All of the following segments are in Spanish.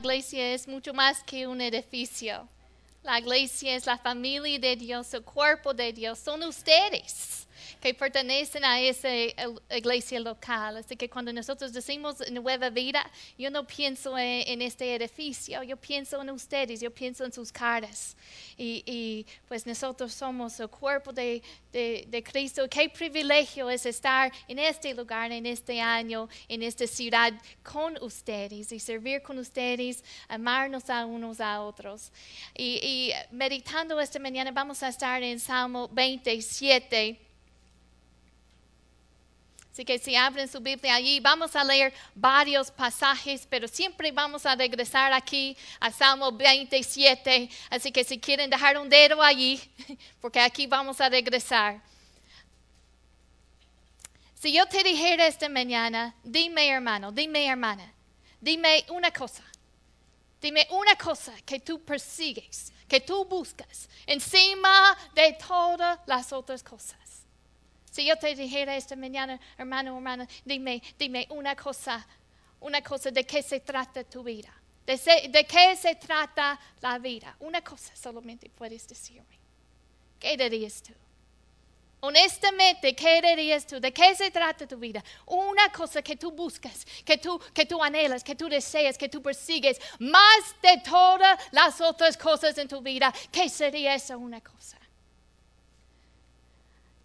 iglesia es mucho más que un edificio. La iglesia es la familia de Dios, el cuerpo de Dios. Son ustedes que pertenecen a esa iglesia local. Así que cuando nosotros decimos nueva vida, yo no pienso en, este edificio, yo pienso en ustedes, yo pienso en sus caras. Y, pues nosotros somos el cuerpo de, de, Cristo. Qué privilegio es estar en este lugar, en este año, en esta ciudad con ustedes y servir con ustedes, amarnos a unos a otros. Y, y meditando esta mañana vamos a estar en Salmo 27. Así que si abren su Biblia allí, vamos a leer varios pasajes, pero siempre vamos a regresar aquí a Salmo 27. Así que si quieren dejar un dedo allí, porque aquí vamos a regresar. Si yo te dijera esta mañana, dime hermano, dime hermana, dime una cosa. Dime una cosa que tú persigues, que tú buscas, encima de todas las otras cosas. Si yo te dijera esta mañana, hermano, hermana, dime, dime una cosa, una cosa de qué se trata tu vida. De, de qué se trata la vida. Una cosa solamente puedes decirme. ¿Qué dirías tú? Honestamente, ¿qué dirías tú? ¿De qué se trata tu vida? Una cosa que tú buscas, que tú, que tú anhelas, que tú deseas, que tú persigues, más de todas las otras cosas en tu vida. ¿Qué sería esa una cosa?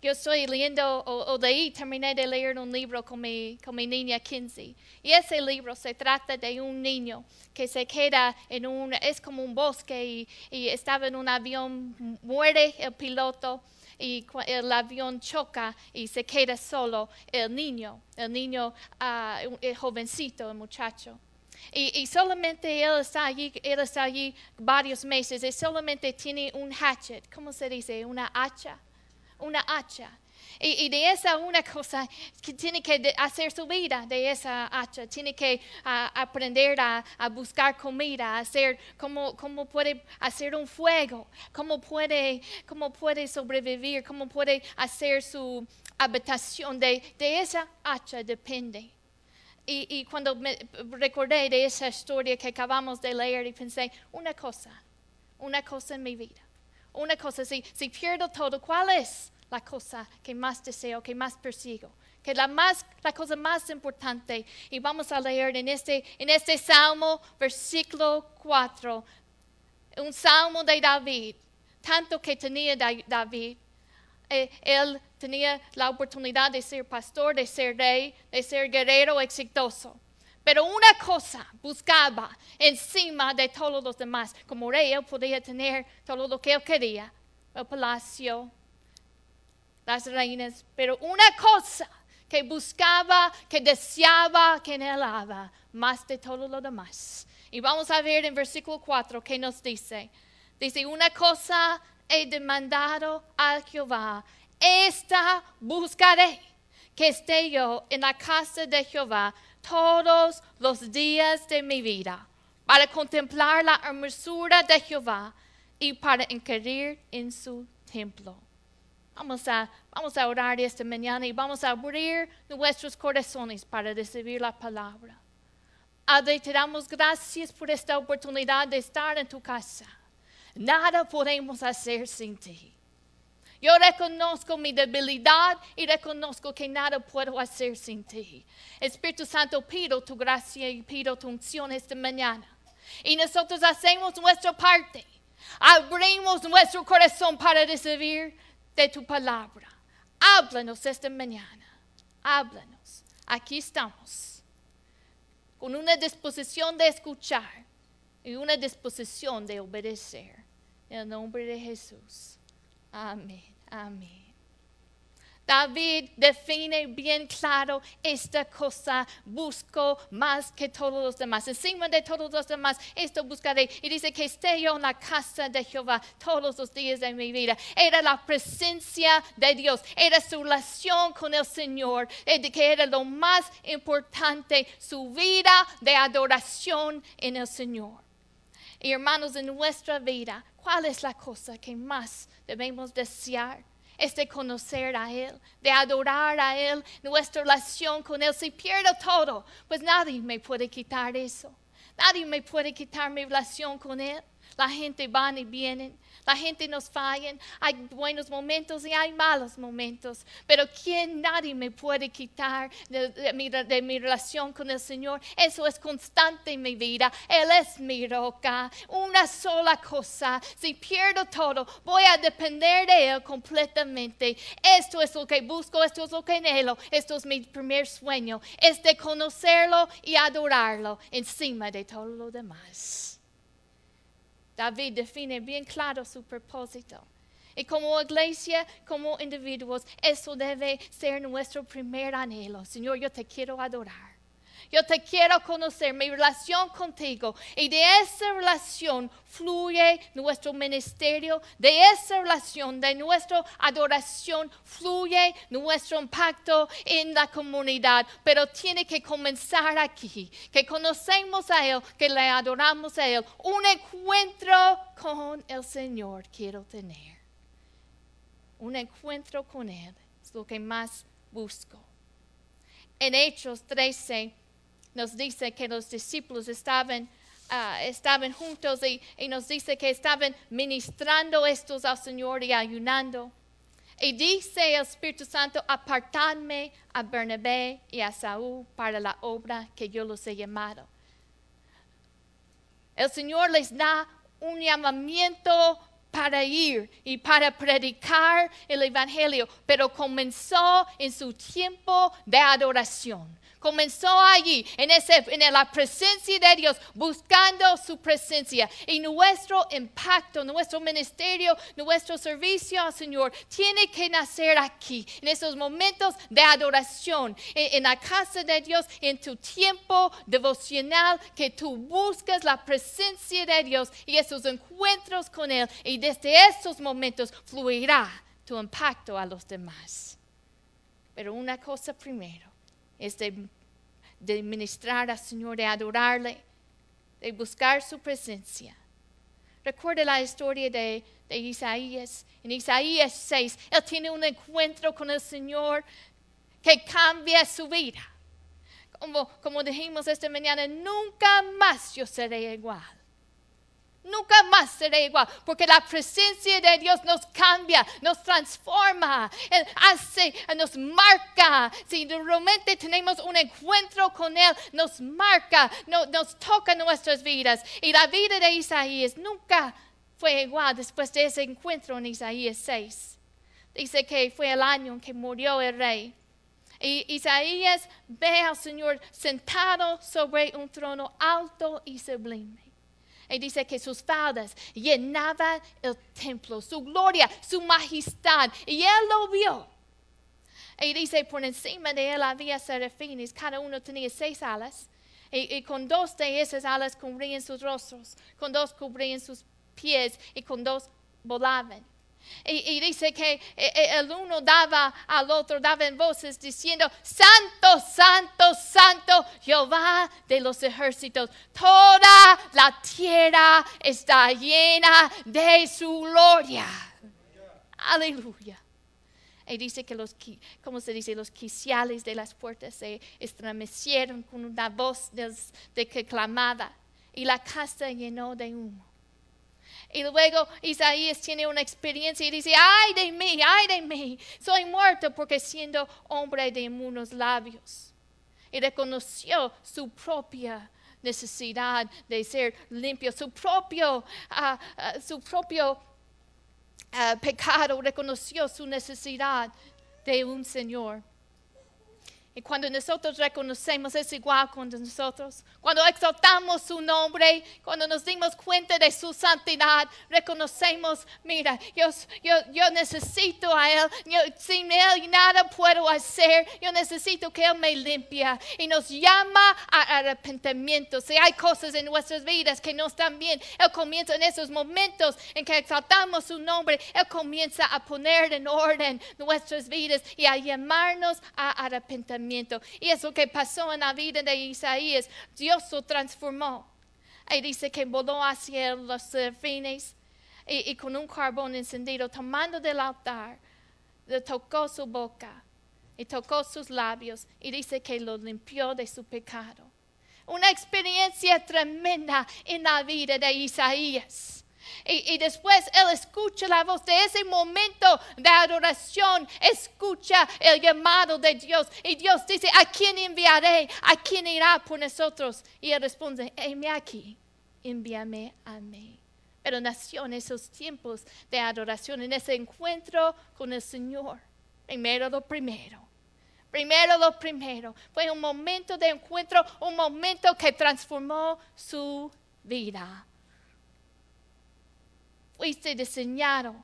Yo estoy leyendo, o, de ahí terminé de leer un libro con mi, con mi niña Kinsey. Y ese libro se trata de un niño que se queda en un, es como un bosque y, estaba en un avión, muere el piloto y el avión choca y se queda solo el niño, el niño, uh, el jovencito, el muchacho. Y, y, solamente él está allí, él está allí varios meses y solamente tiene un hatchet, ¿cómo se dice? Una hacha una hacha. Y, de esa una cosa que tiene que hacer su vida de esa hacha, tiene que aprender a, buscar comida, hacer cómo, cómo, puede hacer un fuego, cómo puede, cómo puede sobrevivir, cómo puede hacer su habitación. De, de esa hacha depende. Y, y, cuando me recordé de esa historia que acabamos de leer y pensé, una cosa, una cosa en mi vida una cosa, si, si pierdo todo, ¿cuál es la cosa que más deseo, que más persigo? Que la, más, la cosa más importante, y vamos a leer en este, en este salmo, versículo 4, un salmo de David, tanto que tenía David. Eh, él tenía la oportunidad de ser pastor, de ser rey, de ser guerrero exitoso. Pero una cosa buscaba encima de todos los demás. Como rey, él podía tener todo lo que él quería, el palacio, las reinas. Pero una cosa que buscaba, que deseaba, que anhelaba, más de todo lo demás. Y vamos a ver en versículo 4 que nos dice. Dice, una cosa he demandado a Jehová, esta buscaré, que esté yo en la casa de Jehová todos los días de mi vida para contemplar la hermosura de Jehová y para inquirir en su templo. Vamos a, vamos a orar esta mañana y vamos a abrir nuestros corazones para recibir la palabra. Padre, te damos gracias por esta oportunidad de estar en tu casa. Nada podemos hacer sin ti. Yo reconozco mi debilidad y reconozco que nada puedo hacer sin ti. Espíritu Santo, pido tu gracia y pido tu unción esta mañana. Y nosotros hacemos nuestra parte. Abrimos nuestro corazón para recibir de tu palabra. Háblanos esta mañana. Háblanos. Aquí estamos. Con una disposición de escuchar y una disposición de obedecer. En el nombre de Jesús. Amén. Amén. David define bien claro esta cosa, busco más que todos los demás. Encima de todos los demás, esto buscaré. Y dice que esté yo en la casa de Jehová todos los días de mi vida. Era la presencia de Dios, era su relación con el Señor, que era lo más importante, su vida de adoración en el Señor. Hermanos, en nuestra vida, ¿cuál es la cosa que más debemos desear? Es de conocer a Él, de adorar a Él, nuestra relación con Él. Si pierdo todo, pues nadie me puede quitar eso. Nadie me puede quitar mi relación con Él. La gente van y vienen. La gente nos falla. Hay buenos momentos y hay malos momentos. Pero ¿quién nadie me puede quitar de, mi, de, mi, relación con el Señor? Eso es constante en mi vida. Él es mi roca. Una sola cosa. Si pierdo todo, voy a depender de Él completamente. Esto es lo que busco. Esto es lo que anhelo. Esto es mi primer sueño. Es de conocerlo y adorarlo encima de todo lo demás. David define bien claro su propósito. Y como iglesia, como individuos, eso debe ser nuestro primer anhelo. Señor, yo te quiero adorar. Yo te quiero conocer, mi relación contigo. Y de esa relación fluye nuestro ministerio. De esa relación, de nuestra adoración, fluye nuestro impacto en la comunidad. Pero tiene que comenzar aquí. Que conocemos a Él, que le adoramos a Él. Un encuentro con el Señor quiero tener. Un encuentro con Él es lo que más busco. En Hechos 13 nos dice que los discípulos estaban, ah, estaban juntos y, nos dice que estaban ministrando estos al Señor y ayunando. Y dice el Espíritu Santo, apartadme a Bernabé y a Saúl para la obra que yo los he llamado. El Señor les da un llamamiento para ir y para predicar el Evangelio, pero comenzó en su tiempo de adoración comenzó allí, en, la presencia de Dios, buscando su presencia. Y nuestro impacto, nuestro ministerio, nuestro servicio al Señor tiene que nacer aquí, en esos momentos de adoración, en, en la casa de Dios, en tu tiempo devocional, que tú buscas la presencia de Dios y esos encuentros con Él. Y desde esos momentos fluirá tu impacto a los demás. Pero una cosa primero es de de ministrar al Señor, de adorarle, de buscar su presencia. Recuerda la historia de, Isaías. En Isaías 6, él tiene un encuentro con el Señor que cambia su vida. Como, como dijimos esta mañana, nunca más yo seré igual. Nunca más seré igual, porque la presencia de Dios nos cambia, nos transforma, hace, nos marca. Si realmente tenemos un encuentro con Él, nos marca, nos toca nuestras vidas. Y la vida de Isaías nunca fue igual después de ese encuentro en Isaías 6. Dice que fue el año en que murió el rey. Y Isaías ve al Señor sentado sobre un trono alto y sublime. Y dice que sus faldas llenaban el templo, su gloria, su majestad. Y él lo vio. Y dice, por encima de él había serafines, cada uno tenía seis alas. Y, con dos de esas alas cubrían sus rostros, con dos cubrían sus pies y con dos volaban. Y, dice que eh, eh, el uno daba al otro, daba en voces diciendo, Santo, Santo, Santo, Jehová de los ejércitos. Toda la tierra está llena de su gloria. Aleluya. Y dice que los, ¿cómo se dice? Los quiciales de las puertas se estremecieron con una voz de que clamaba. Y la casa llenó de humo. Y luego Isaías tiene una experiencia y dice, ay de mí, ay de mí, soy muerto porque siendo hombre de inmunos labios. Y reconoció su propia necesidad de ser limpio, su propio, ah, ah, su propio ah, pecado, reconoció su necesidad de un Señor. Y cuando nosotros reconocemos es igual con nosotros. Cuando exaltamos su nombre, cuando nos dimos cuenta de su santidad, reconocemos, mira, yo, yo, necesito a Él. sin Él nada puedo hacer. Yo necesito que Él me limpie. Y nos llama a arrepentimiento. Si hay cosas en nuestras vidas que no están bien, Él comienza en esos momentos en que exaltamos su nombre. Él comienza a poner en orden nuestras vidas y a llamarnos a arrepentimiento. Y eso que pasó en la vida de Isaías, Dios lo transformó. Y dice que voló hacia los serafines y, y, con un carbón encendido, tomando del altar, le tocó su boca y tocó sus labios y dice que lo limpió de su pecado. una experiencia tremenda en la vida de Isaías. Y, después él escucha la voz de ese momento de adoración, escucha el llamado de Dios. Y Dios dice, ¿a quién enviaré? ¿A quién irá por nosotros? Y él responde, heme aquí, envíame a mí. Pero nació en esos tiempos de adoración, en ese encuentro con el Señor. Primero lo primero. Primero lo primero. Fue un momento de encuentro, un momento que transformó su vida. Fuiste diseñado.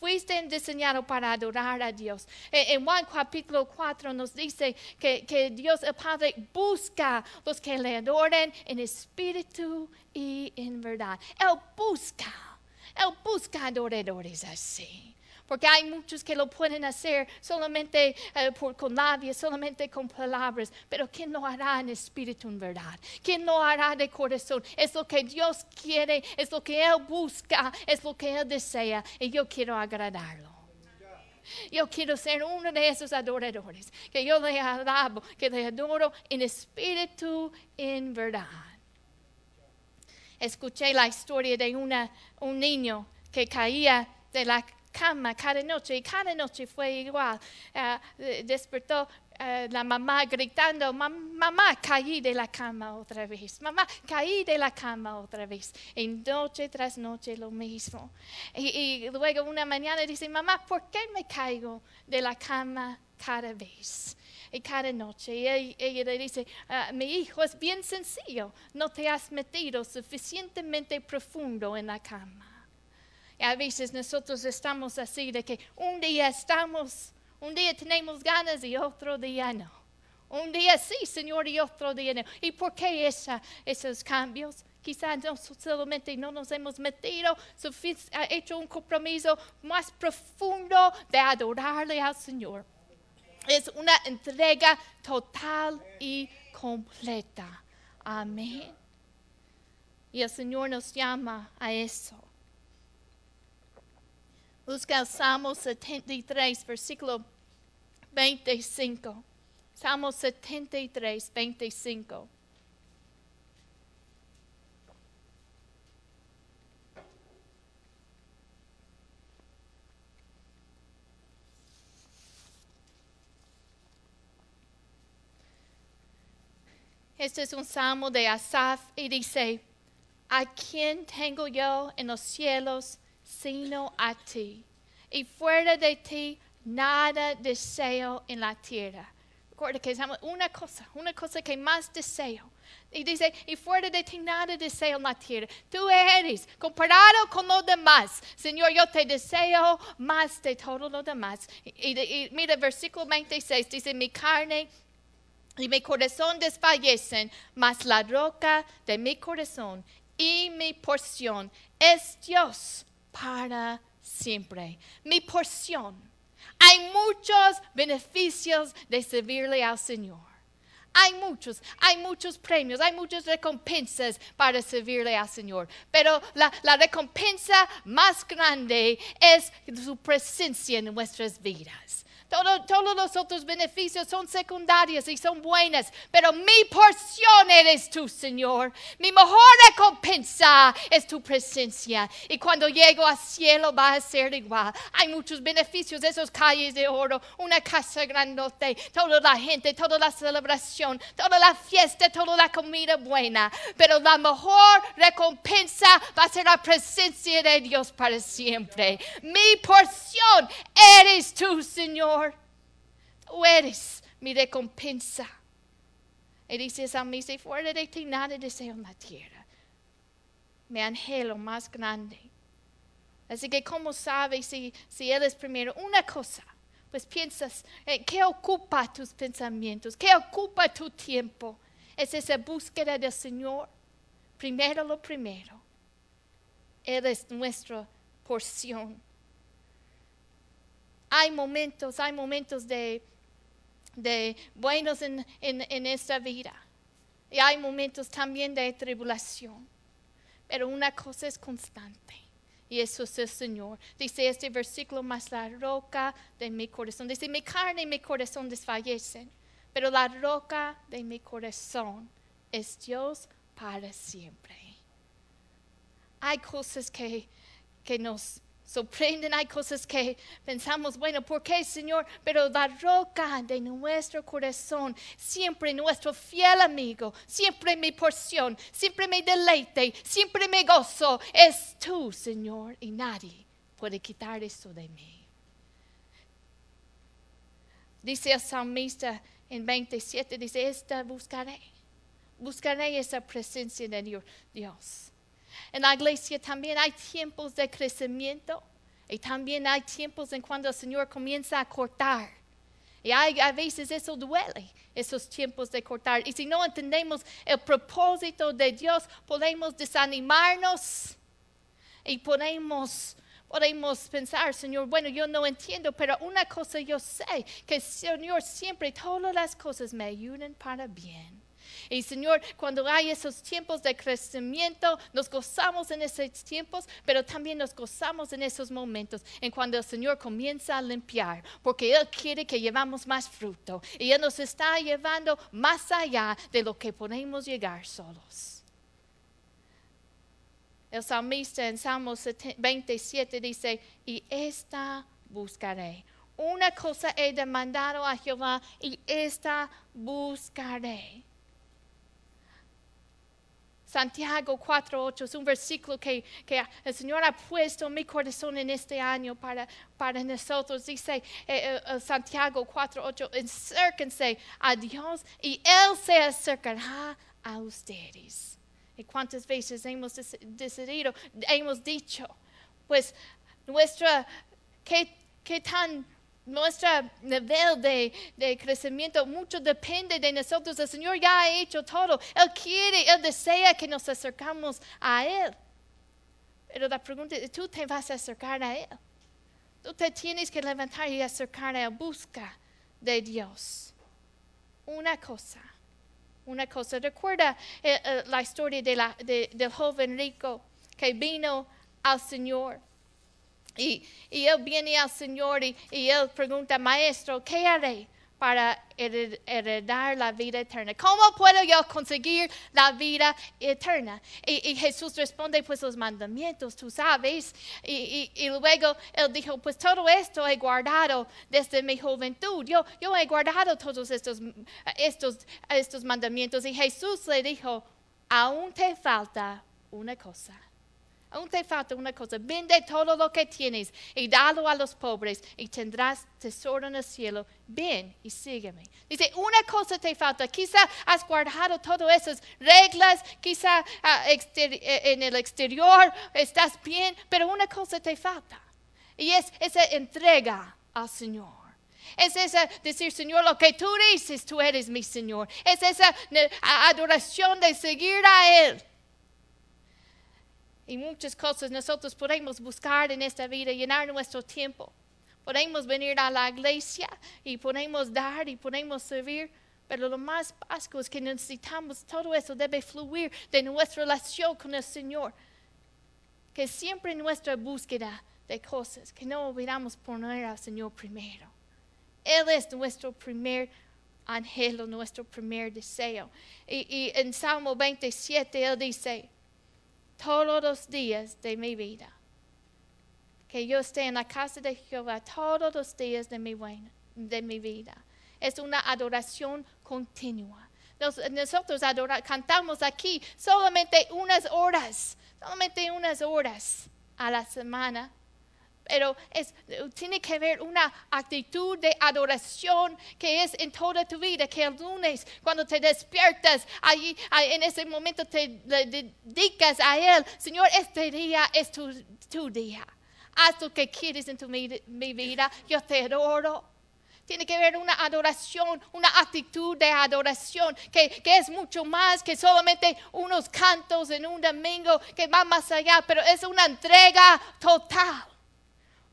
Fuiste diseñado para adorar a Dios. En Juan capítulo 4 nos dice que, que Dios el Padre busca los que le adoren en espíritu y en verdad. Él busca, Él busca adoradores así. Porque hay muchos que lo pueden hacer solamente eh, por, con labios, solamente con palabras. Pero ¿quién lo hará en espíritu en verdad? ¿Quién lo hará de corazón? Es lo que Dios quiere, es lo que Él busca, es lo que Él desea. Y yo quiero agradarlo. Yo quiero ser uno de esos adoradores, que yo le alabo, que le adoro en espíritu, en verdad. Escuché la historia de una, un niño que caía de la cama cada noche y cada noche fue igual. Uh, despertó uh, la mamá gritando, mamá, caí de la cama otra vez, mamá, caí de la cama otra vez. Y noche tras noche lo mismo. Y, luego una mañana dice, mamá, ¿por qué me caigo de la cama cada vez? y cada noche. Y ella, le dice, uh, mi hijo es bien sencillo, no te has metido suficientemente profundo en la cama a veces nosotros estamos así de que un día estamos, un día tenemos ganas y otro día no. Un día sí, Señor, y otro día no. ¿Y por qué esos cambios? Quizás no solamente no nos hemos metido, ha hecho un compromiso más profundo de adorarle al Señor. Es una entrega total y completa. Amén. Y el Señor nos llama a eso. Busca el Salmo 73, versículo 25. Salmo 73, 25. Este es un salmo de Asaf y dice, ¿a quién tengo yo en los cielos sino a ti. Y fuera de ti nada deseo en la tierra. Recuerda que es una cosa, una cosa que más deseo. Y dice, y fuera de ti nada deseo en la tierra. Tú eres, comparado con los demás, Señor, yo te deseo más de todo lo demás. Y, y mira, versículo 26 dice, mi carne y mi corazón desfallecen, mas la roca de mi corazón y mi porción es Dios para siempre. Mi porción. Hay muchos beneficios de servirle al Señor. Hay muchos, hay muchos premios, hay muchas recompensas para servirle al Señor. Pero la, la, recompensa más grande es su presencia en nuestras vidas todos los otros beneficios son secundarios y son buenas, pero mi porción eres tú, Señor. Mi mejor recompensa es tu presencia. Y cuando llego al cielo va a ser igual. Hay muchos beneficios, esos calles de oro, una casa grandote, toda la gente, toda la celebración, toda la fiesta, toda la comida buena. Pero la mejor recompensa va a ser la presencia de Dios para siempre. Mi porción eres tú, Señor eres mi recompensa. Y dice a mí, si fuera de ti nada deseo en la tierra. Mi angelo más grande. Así que, ¿cómo sabes si, si Él es primero? Una cosa, pues piensas, eh, ¿qué ocupa tus pensamientos? ¿Qué ocupa tu tiempo? Es esa búsqueda del Señor. Primero lo primero. Él es nuestra porción. Hay momentos, hay momentos de de buenos en, esta vida. Y hay momentos también de tribulación. Pero una cosa es constante. Y eso es el Señor. Dice este versículo, más la roca de mi corazón. Dice, mi carne y mi corazón desfallecen. Pero la roca de mi corazón es Dios para siempre. Hay cosas que, que nos sorprenden, hay cosas que pensamos, bueno, ¿por qué, Señor? Pero la roca de nuestro corazón, siempre nuestro fiel amigo, siempre mi porción, siempre mi deleite, siempre me gozo, es tú, Señor, y nadie puede quitar eso de mí. Dice el salmista en 27, dice, esta buscaré, buscaré esa presencia de Dios. En la iglesia también hay tiempos de crecimiento y también hay tiempos en cuando el Señor comienza a cortar. Y hay, a veces eso duele, esos tiempos de cortar. Y si no entendemos el propósito de Dios, podemos desanimarnos y podemos, pensar, Señor, bueno, yo no entiendo, pero una cosa yo sé, que Señor siempre todas las cosas me ayudan para bien. Y Señor, cuando hay esos tiempos de crecimiento, nos gozamos en esos tiempos, pero también nos gozamos en esos momentos, en cuando el Señor comienza a limpiar, porque Él quiere que llevamos más fruto y Él nos está llevando más allá de lo que podemos llegar solos. El salmista en Salmos 27 dice, y esta buscaré. Una cosa he demandado a Jehová y esta buscaré Santiago 4.8 es un versículo que, el Señor ha puesto en mi corazón en este año para, para nosotros. Dice eh, eh, Santiago 4.8, acérquense a Dios y Él se acercará a ustedes. ¿Y cuántas veces hemos decidido, hemos dicho, pues nuestra, qué, qué tan nuestro nivel de, de, crecimiento mucho depende de nosotros. El Señor ya ha hecho todo. Él quiere, Él desea que nos acercamos a Él. Pero la pregunta es, ¿tú te vas a acercar a Él? Tú te tienes que levantar y acercar a Él. Busca de Dios. Una cosa, una cosa. Recuerda eh, eh, la historia de la, del joven rico que vino al Señor y, él viene al Señor y, él pregunta, maestro, ¿qué haré para heredar la vida eterna? ¿Cómo puedo yo conseguir la vida eterna? Y, Jesús responde, pues los mandamientos, tú sabes. Y, luego él dijo, pues todo esto he guardado desde mi juventud. Yo, yo he guardado todos estos, estos, estos mandamientos. Y Jesús le dijo, aún te falta una cosa Aún te falta una cosa. Vende todo lo que tienes y dalo a los pobres y tendrás tesoro en el cielo. Ven y sígueme. Dice, una cosa te falta. Quizá has guardado todas esas reglas. Quizá ah, eh, en el exterior estás bien. Pero una cosa te falta. Y es esa entrega al Señor. Es esa decir, Señor, lo que tú dices, tú eres mi Señor. Es esa adoración de seguir a Él y muchas cosas nosotros podemos buscar en esta vida, llenar nuestro tiempo. Podemos venir a la iglesia y podemos dar y podemos servir, pero lo más básico es que necesitamos, todo eso debe fluir de nuestra relación con el Señor. Que siempre nuestra búsqueda de cosas, que no olvidamos poner al Señor primero. Él es nuestro primer anhelo, nuestro primer deseo. Y, y en Salmo 27 Él dice, todos los días de mi vida. Que yo esté en la casa de Jehová todos los días de mi, vida. Es una adoración continua. nosotros cantamos aquí solamente unas horas, solamente unas horas a la semana pero es, tiene que haber una actitud de adoración que es en toda tu vida, que el lunes cuando te despiertas, allí, en ese momento te dedicas a Él, Señor, este día es tu, tu día. Haz lo que quieres en tu mi, vida, yo te adoro. Tiene que haber una adoración, una actitud de adoración que, que, es mucho más que solamente unos cantos en un domingo que va más allá, pero es una entrega total.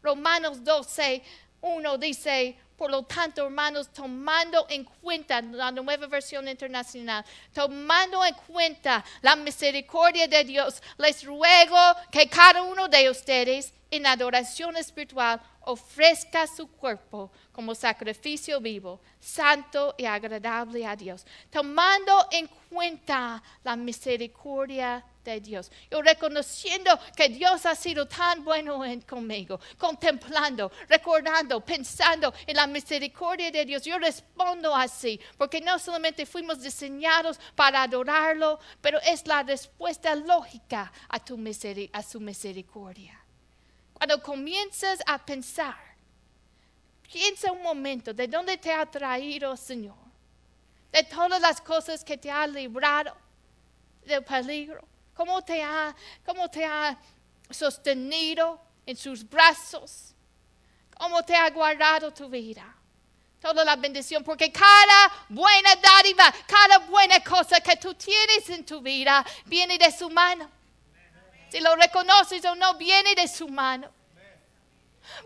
Romanos 12, 1 dice, Por lo tanto, hermanos, tomando en cuenta la nueva versión internacional, tomando en cuenta la misericordia de Dios, les ruego que cada uno de ustedes en adoración espiritual ofrezca su cuerpo como sacrificio vivo, santo y agradable a Dios, tomando en cuenta la misericordia Dios. Yo reconociendo que Dios ha sido tan bueno conmigo, contemplando, recordando, pensando en la misericordia de Dios. Yo respondo así, porque no solamente fuimos diseñados para adorarlo, pero es la respuesta lógica a, tu a su misericordia. Cuando comienzas a pensar, piensa un momento de dónde te ha traído, Señor, de todas las cosas que te ha librado del peligro, cómo te ha, cómo te ha sostenido en sus brazos, cómo te ha guardado tu vida. Toda la bendición, porque cada buena dádiva, cada buena cosa que tú tienes en tu vida viene de su mano. Si lo reconoces o no, viene de su mano.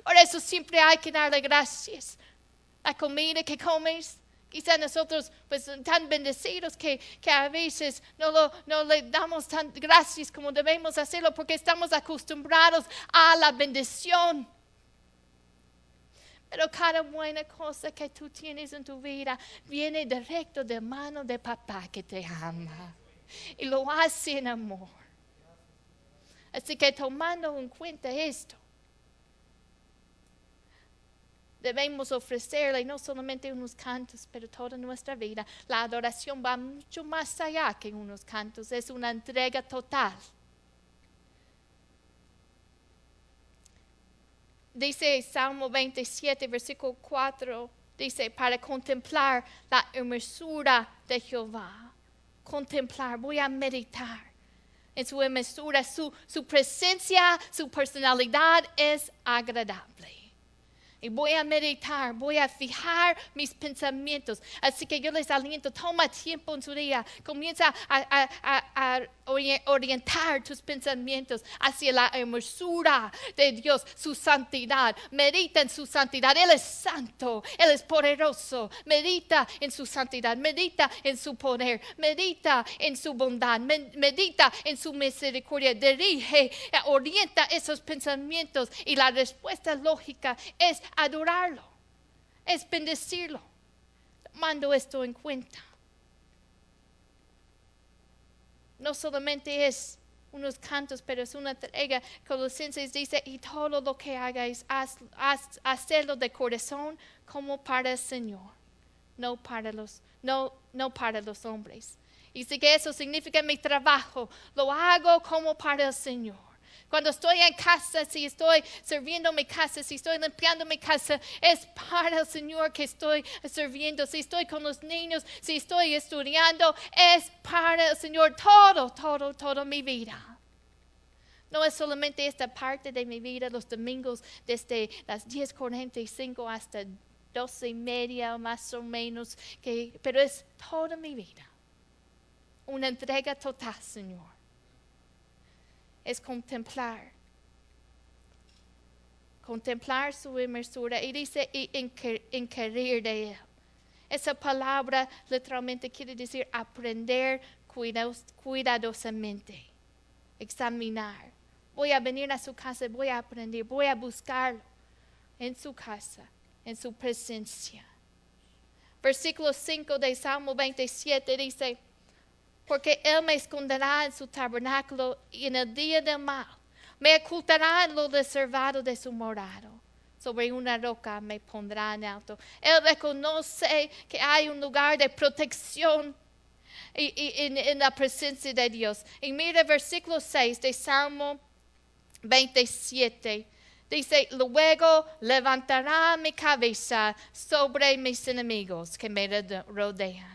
Por eso siempre hay que darle gracias. La comida que comes, quizá nosotros pues tan bendecidos que, que a veces no, lo, no le damos tan gracias como debemos hacerlo porque estamos acostumbrados a la bendición. Pero cada buena cosa que tú tienes en tu vida viene directo de mano de papá que te ama. Y lo hace en amor. Así que tomando en cuenta esto, debemos ofrecerle no solamente unos cantos, pero toda nuestra vida. La adoración va mucho más allá que unos cantos, es una entrega total. Dice Salmo 27, versículo 4, dice, para contemplar la hermosura de Jehová. Contemplar, voy a meditar en su hermosura, su, su presencia, su personalidad es agradable. Y voy a meditar, voy a fijar mis pensamientos. Así que yo les aliento, toma tiempo en su día, comienza a, a orientar tus pensamientos hacia la hermosura de Dios, su santidad. Medita en su santidad. Él es santo, Él es poderoso. Medita en su santidad, medita en su poder, medita en su bondad, medita en su misericordia. Dirige, orienta esos pensamientos y la respuesta lógica es adorarlo, es bendecirlo. Mando esto en cuenta no solamente es unos cantos, pero es una entrega. Colosenses dice, y todo lo que hagáis, haz, hacerlo de corazón como para el Señor, no para los, no, no para los hombres. Y si que eso significa mi trabajo, lo hago como para el Señor. Cuando estoy en casa, si estoy sirviendo mi casa, si estoy limpiando mi casa, es para el Señor que estoy sirviendo. Si estoy con los niños, si estoy estudiando, es para el Señor. Todo, todo, toda mi vida. No es solamente esta parte de mi vida, los domingos desde las 10.45 hasta 12 y media más o menos, pero es toda mi vida. Una entrega total, Señor es contemplar. Contemplar su hermosura y dice y inquirir de él. Esa palabra literalmente quiere decir aprender cuidadosamente, examinar. Voy a venir a su casa, voy a aprender, voy a buscarlo en su casa, en su presencia. Versículo 5 de Salmo 27 dice, porque Él me esconderá en su tabernáculo y en el día del mal. Me ocultará en lo reservado de su morado. Sobre una roca me pondrá en alto. Él reconoce que hay un lugar de protección en, la presencia de Dios. Y mira versículo 6 de Salmo 27. Dice, luego levantará mi cabeza sobre mis enemigos que me rodean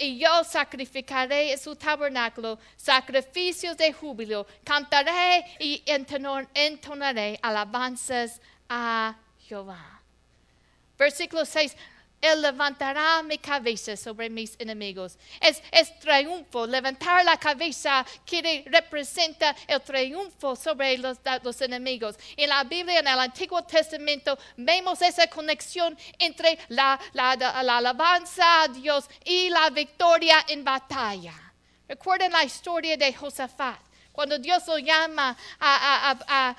y yo sacrificaré en su tabernáculo sacrificios de júbilo, cantaré y entonaré alabanzas a Jehová. Versículo 6. Él levantará mi cabeza sobre mis enemigos. Es, triunfo. Levantar la cabeza quiere, representa el triunfo sobre los, enemigos. En la Biblia, en el Antiguo Testamento, vemos esa conexión entre la, la, la alabanza a Dios y la victoria en batalla. Recuerden la historia de Josafat. Cuando Dios lo llama, a,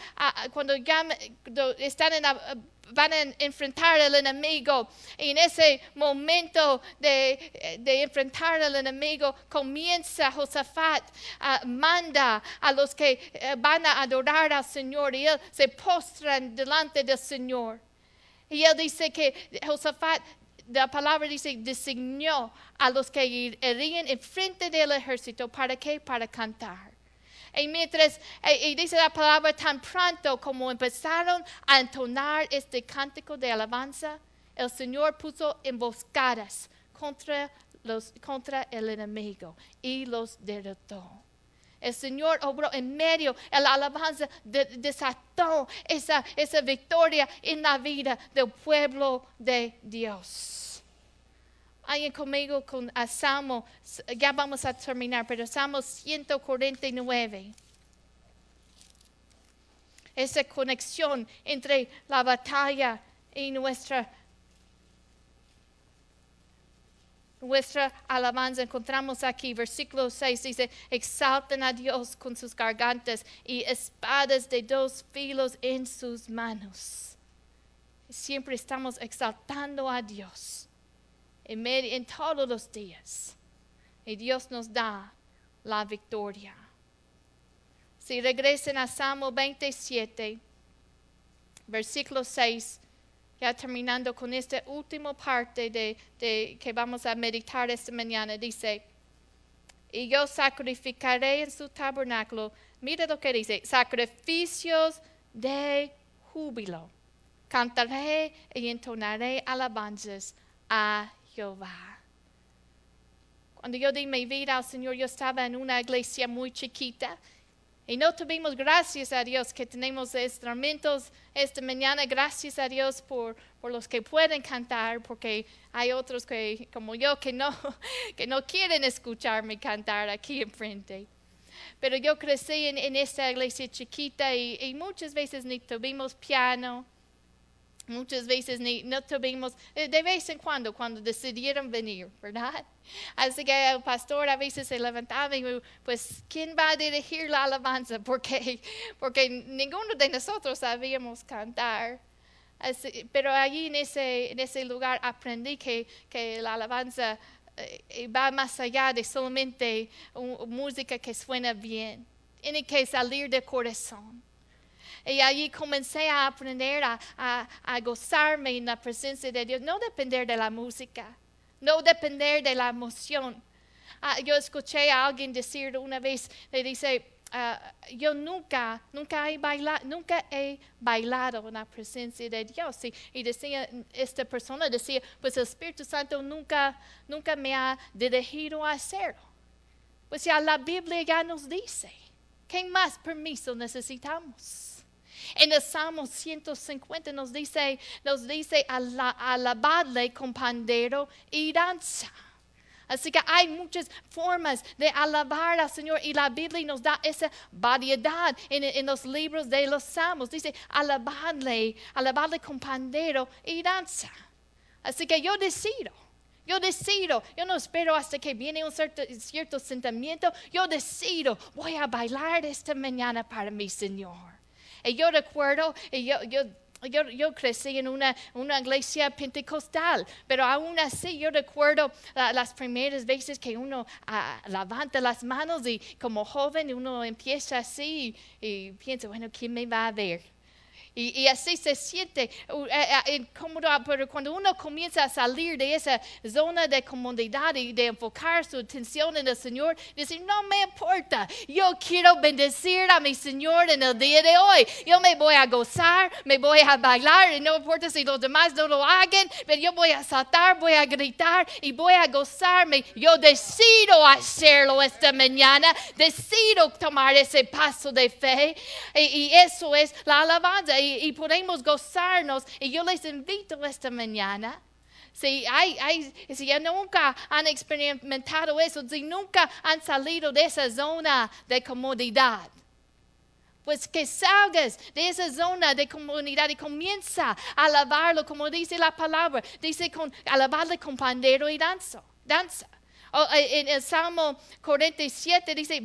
cuando llama, están en la van a enfrentar al enemigo. Y en ese momento de, de enfrentar al enemigo, comienza Josafat, uh, manda a los que uh, van a adorar al Señor y él se postran delante del Señor. Y él dice que Josafat la palabra dice, designó a los que irían enfrente del ejército. ¿Para qué? Para cantar. Y mientras, y dice la palabra tan pronto como empezaron a entonar este cántico de alabanza, el Señor puso emboscadas contra, los, contra el enemigo y los derrotó. El Señor obró en medio, la alabanza desató esa, esa victoria en la vida del pueblo de Dios. Alguien conmigo con a Salmo, ya vamos a terminar, pero Salmo 149. Esa conexión entre la batalla y nuestra nuestra alabanza encontramos aquí, versículo 6 dice, exalten a Dios con sus gargantas y espadas de dos filos en sus manos. Siempre estamos exaltando a Dios en, en todos los días. Y Dios nos da la victoria. Si regresen a Salmo 27, versículo 6, ya terminando con esta última parte de, que vamos a meditar esta mañana, dice, y yo sacrificaré en su tabernáculo, mira lo que dice, sacrificios de júbilo. Cantaré y entonaré alabanzas a Jehová. Cuando yo di mi vida al Señor, yo estaba en una iglesia muy chiquita y no tuvimos, gracias a Dios, que tenemos instrumentos esta mañana. Gracias a Dios por, por, los que pueden cantar, porque hay otros que, como yo que no, que no quieren escucharme cantar aquí enfrente. Pero yo crecí en, en esta iglesia chiquita y, y muchas veces ni tuvimos piano Muchas veces ni, no tuvimos, eh, de vez en cuando, cuando decidieron venir, ¿verdad? Así que el pastor a veces se levantaba y pues, ¿quién va a dirigir la alabanza? Porque, porque ninguno de nosotros sabíamos cantar. pero allí en ese, en ese lugar aprendí que, que la alabanza eh, va más allá de solamente música que suena bien. Tiene que salir del corazón. Y allí comencé a aprender a, a, gozarme en la presencia de Dios, no depender de la música, no depender de la emoción. Ah, yo escuché a alguien decir una vez, le dice, ah, yo nunca, nunca he, bailado, nunca he bailado en la presencia de Dios. Y, y, decía, esta persona decía, pues el Espíritu Santo nunca, nunca me ha dirigido a hacerlo. Pues ya la Biblia ya nos dice, ¿qué más permiso necesitamos? En el Salmo 150 nos dice, nos dice alabarle con pandero y danza. Así que hay muchas formas de alabar al Señor y la Biblia nos da esa variedad en, en, los libros de los salmos. Dice alabarle, alabarle con pandero y danza. Así que yo decido. Yo decido, yo no espero hasta que viene un cierto, cierto sentimiento. Yo decido, voy a bailar esta mañana para mi Señor. Y yo recuerdo, yo, yo yo, crecí en una, iglesia pentecostal, pero aún así yo recuerdo las primeras veces que uno ah, levanta las manos y como joven uno empieza así y, y piensa, bueno, ¿quién me va a ver? Y, así se siente eh, eh, incómodo, pero cuando uno comienza a salir de esa zona de comodidad y de enfocar su atención en el Señor, dice, no me importa, yo quiero bendecir a mi Señor en el día de hoy. Yo me voy a gozar, me voy a bailar, y no importa si los demás no lo hagan, pero yo voy a saltar, voy a gritar y voy a gozarme. Yo decido hacerlo esta mañana, decido tomar ese paso de fe, y, y eso es la alabanza y, podemos gozarnos. Y yo les invito esta mañana si, hay, si ya nunca han experimentado eso, si nunca han salido de esa zona de comodidad, pues que salgas de esa zona de comunidad y comienza a alabarlo, como dice la palabra, dice con, alabarle con pandero y danza. danza. Eh, en el Salmo 47 dice,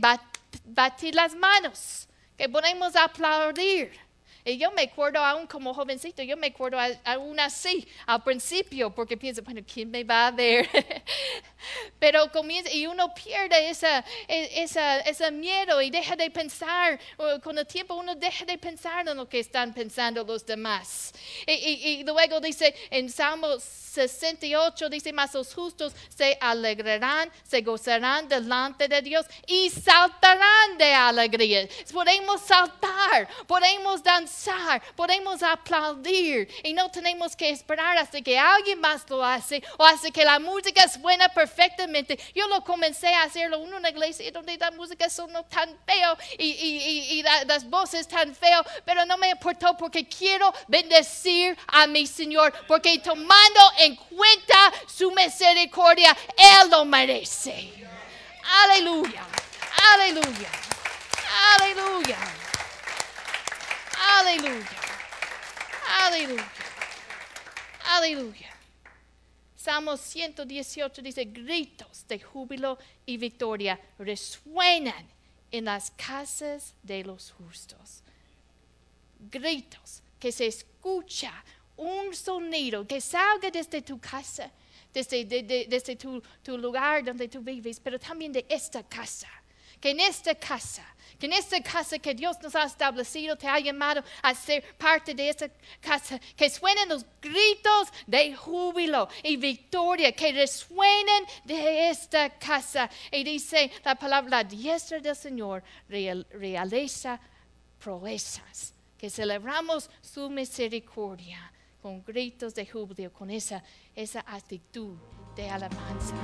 batir las manos, que podemos aplaudir. Y yo me acuerdo aún como jovencito, yo me acuerdo aún así al principio, porque pienso, bueno, ¿quién me va a ver? Pero comienza y uno pierde esa, e, esa, ese miedo y deja de pensar, con el tiempo uno deja de pensar en lo que están pensando los demás. Y, y luego dice en Salmos 68 dice, más los justos se alegrarán, se gozarán delante de Dios y saltarán de alegría. Podemos saltar, podemos danzar, podemos aplaudir y no tenemos que esperar hasta que alguien más lo hace o hasta que la música suena perfectamente. Yo lo comencé a hacerlo en una iglesia donde la música sonó tan feo y, y, y las voces tan feo, pero no me importó porque quiero bendecir a mi Señor, porque tomando en cuenta su misericordia, Él lo merece. Aleluya, aleluya, aleluya, aleluya, aleluya, aleluya. Salmo 118 dice, gritos de júbilo y victoria resuenan en las casas de los justos. Gritos que se escucha un sonido que salga desde tu casa, desde, tu, lugar donde tú vives, pero también de esta casa. Que en esta casa que en esta casa que Dios nos ha establecido, te ha llamado a ser parte de esta casa, que suenen los gritos de júbilo y victoria, que resuenen de esta casa. Y dice la palabra, la diestra del Señor realiza proezas, que celebramos su misericordia con gritos de júbilo, con esa, esa actitud de alabanza.